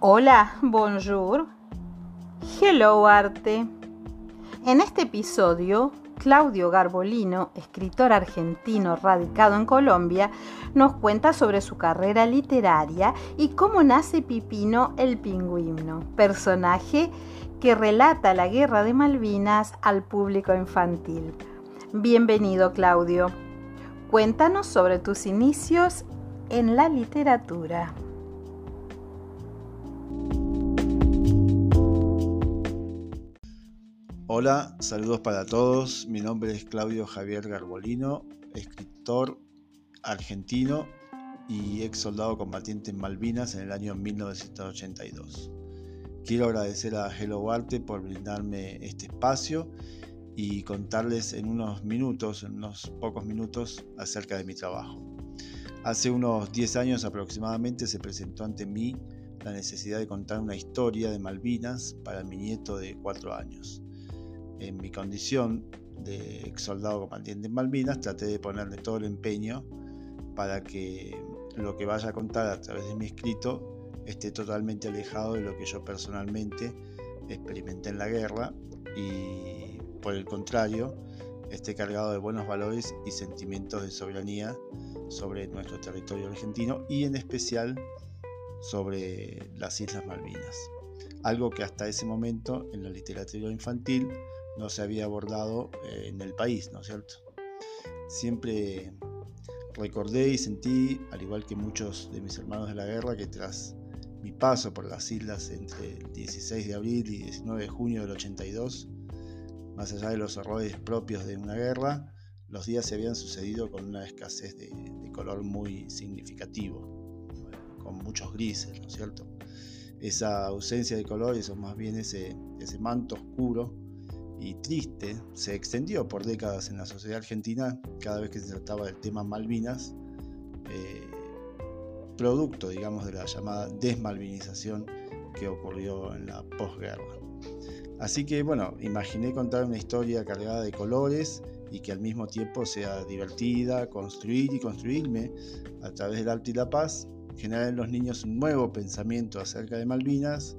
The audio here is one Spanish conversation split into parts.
Hola, bonjour. Hello, arte. En este episodio, Claudio Garbolino, escritor argentino radicado en Colombia, nos cuenta sobre su carrera literaria y cómo nace Pipino el pingüino, personaje que relata la guerra de Malvinas al público infantil. Bienvenido, Claudio. Cuéntanos sobre tus inicios en la literatura. Hola, saludos para todos. Mi nombre es Claudio Javier Garbolino, escritor argentino y ex soldado combatiente en Malvinas en el año 1982. Quiero agradecer a Hello Arte por brindarme este espacio y contarles en unos minutos, en unos pocos minutos, acerca de mi trabajo. Hace unos 10 años aproximadamente se presentó ante mí la necesidad de contar una historia de Malvinas para mi nieto de 4 años en mi condición de ex soldado combatiente en Malvinas, traté de ponerle todo el empeño para que lo que vaya a contar a través de mi escrito esté totalmente alejado de lo que yo personalmente experimenté en la guerra y por el contrario esté cargado de buenos valores y sentimientos de soberanía sobre nuestro territorio argentino y en especial sobre las Islas Malvinas. Algo que hasta ese momento en la literatura infantil no se había abordado eh, en el país, ¿no es cierto? Siempre recordé y sentí, al igual que muchos de mis hermanos de la guerra, que tras mi paso por las islas entre el 16 de abril y 19 de junio del 82, más allá de los horrores propios de una guerra, los días se habían sucedido con una escasez de, color muy significativo, con muchos grises, ¿no es cierto? Esa ausencia de color, eso más bien ese, ese manto oscuro, y triste se extendió por décadas en la sociedad argentina cada vez que se trataba del tema Malvinas, eh, producto, digamos, de la llamada desmalvinización que ocurrió en la posguerra. Así que, bueno, imaginé contar una historia cargada de colores y que al mismo tiempo sea divertida, construir y construirme a través del arte y la paz, generar en los niños un nuevo pensamiento acerca de Malvinas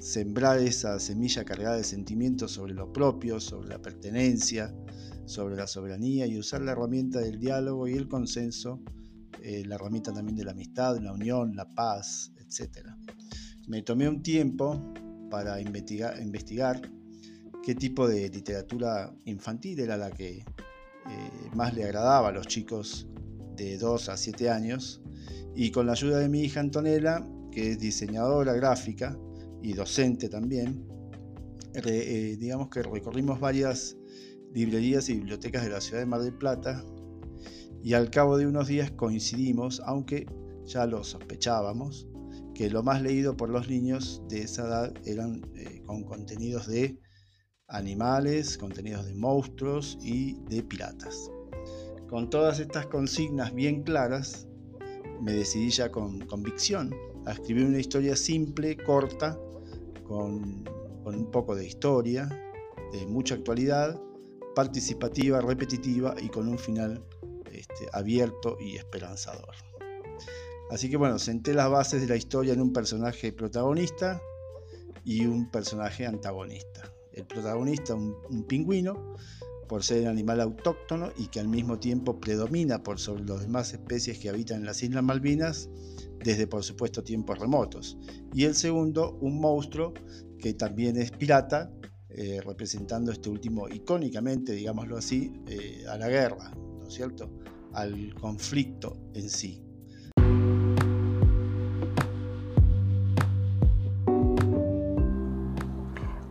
sembrar esa semilla cargada de sentimientos sobre lo propio, sobre la pertenencia, sobre la soberanía y usar la herramienta del diálogo y el consenso, eh, la herramienta también de la amistad, la unión, la paz, etc. Me tomé un tiempo para investigar, investigar qué tipo de literatura infantil era la que eh, más le agradaba a los chicos de 2 a 7 años y con la ayuda de mi hija Antonella, que es diseñadora gráfica, y docente también, eh, digamos que recorrimos varias librerías y bibliotecas de la ciudad de Mar del Plata y al cabo de unos días coincidimos, aunque ya lo sospechábamos, que lo más leído por los niños de esa edad eran eh, con contenidos de animales, contenidos de monstruos y de piratas. Con todas estas consignas bien claras, me decidí ya con convicción a escribir una historia simple, corta, con, un poco de historia, de mucha actualidad, participativa, repetitiva y con un final este, abierto y esperanzador. Así que bueno, senté las bases de la historia en un personaje protagonista y un personaje antagonista. El protagonista, un, pingüino, por ser un animal autóctono y que al mismo tiempo predomina por sobre las demás especies que habitan en las Islas Malvinas, desde por supuesto tiempos remotos. Y el segundo, un monstruo que también es pirata, eh, representando este último icónicamente, digámoslo así, eh, a la guerra, ¿no es cierto? Al conflicto en sí.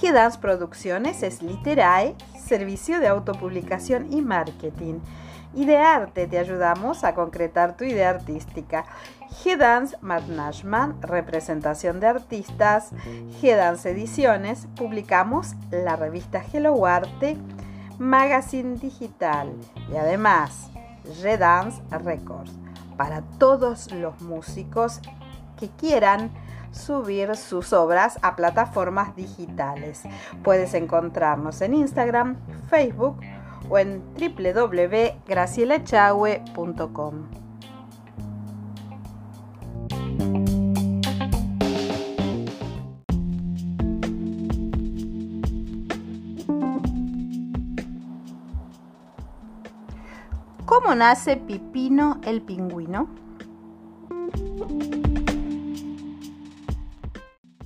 G-Dance Producciones es Literae, servicio de autopublicación y marketing. Y de arte te ayudamos a concretar tu idea artística. G-Dance Management, representación de artistas. G-Dance Ediciones, publicamos la revista Hello Arte, magazine digital y además G-Dance Records para todos los músicos que quieran subir sus obras a plataformas digitales. Puedes encontrarnos en Instagram, Facebook o en www.gracielachahue.com. ¿Cómo nace Pipino el pingüino?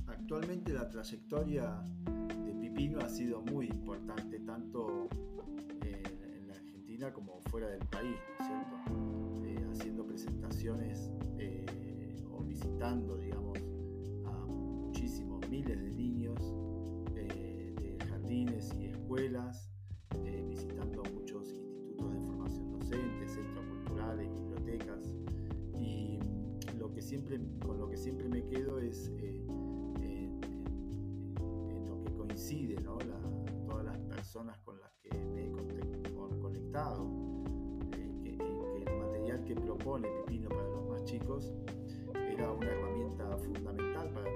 Actualmente la trayectoria de Pipino ha sido muy importante, tanto en la Argentina como fuera del país, ¿no es cierto? Eh, haciendo presentaciones eh, o visitando, digamos, a muchísimos miles de niños eh, de jardines y escuelas, con lo que siempre me quedo es en lo que coincide, ¿no? todas las personas con las que me he conectado, eh, el material que propone Pipino para los más chicos era una herramienta fundamental para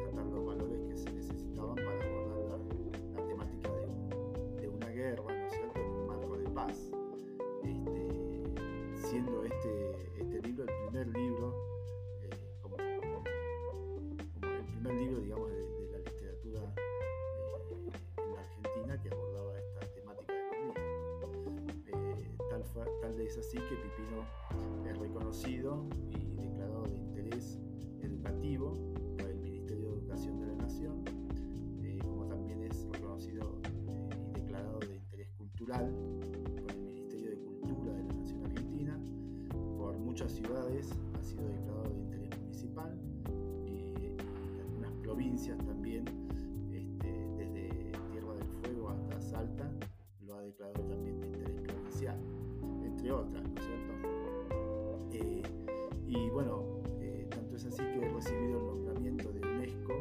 es así que Pipino es reconocido y declarado de interés educativo por el Ministerio de Educación de la Nación, eh, como también es reconocido eh, y declarado de interés cultural por el Ministerio de Cultura de la Nación Argentina, por muchas ciudades ha sido declarado de interés municipal y, y algunas provincias también, y bueno, eh, tanto es así que he recibido el nombramiento de UNESCO,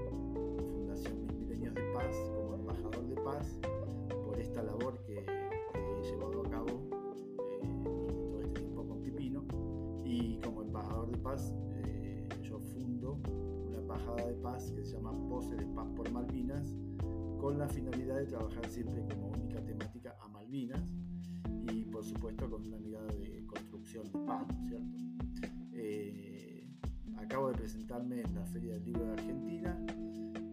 Fundación Mil Milenios de Paz, como embajador de paz, por esta labor que, he llevado a cabo eh, todo este tiempo con Pipino. Y como embajador de paz, eh, yo fundo una embajada de paz que se llama Pose de Paz por Malvinas, con la finalidad de trabajar siempre como única temática a Malvinas y por supuesto con una mirada de construcción de paz, ¿no es cierto? Eh, acabo de presentarme en la Feria del Libro de Argentina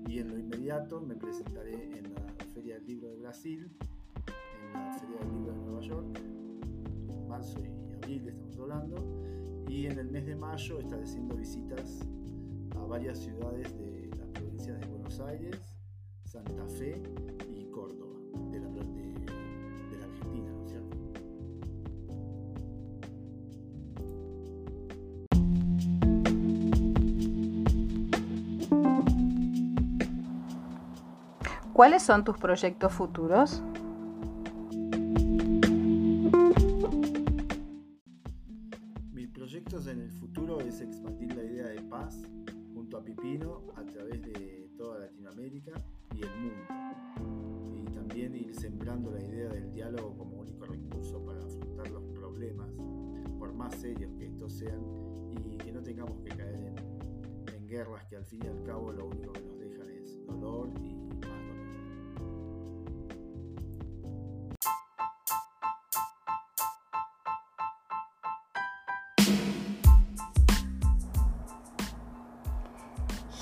y en lo inmediato me presentaré en la Feria del Libro de Brasil, en la Feria del Libro de Nueva York, en marzo y abril estamos hablando, y en el mes de mayo estaré haciendo visitas a varias ciudades de las provincias de Buenos Aires, Santa Fe ¿Cuáles son tus proyectos futuros? Mis proyectos en el futuro es expandir la idea de paz junto a Pipino a través de toda Latinoamérica y el mundo. Y también ir sembrando la idea del diálogo como único recurso para afrontar los problemas, por más serios que estos sean, y que no tengamos que caer en, en guerras que al fin y al cabo lo único que nos dejan es dolor y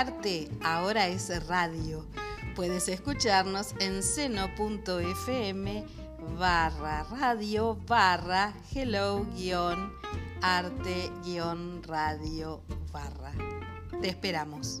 Arte ahora es radio. Puedes escucharnos en seno.fm barra radio barra hello guion arte guion radio barra. Te esperamos.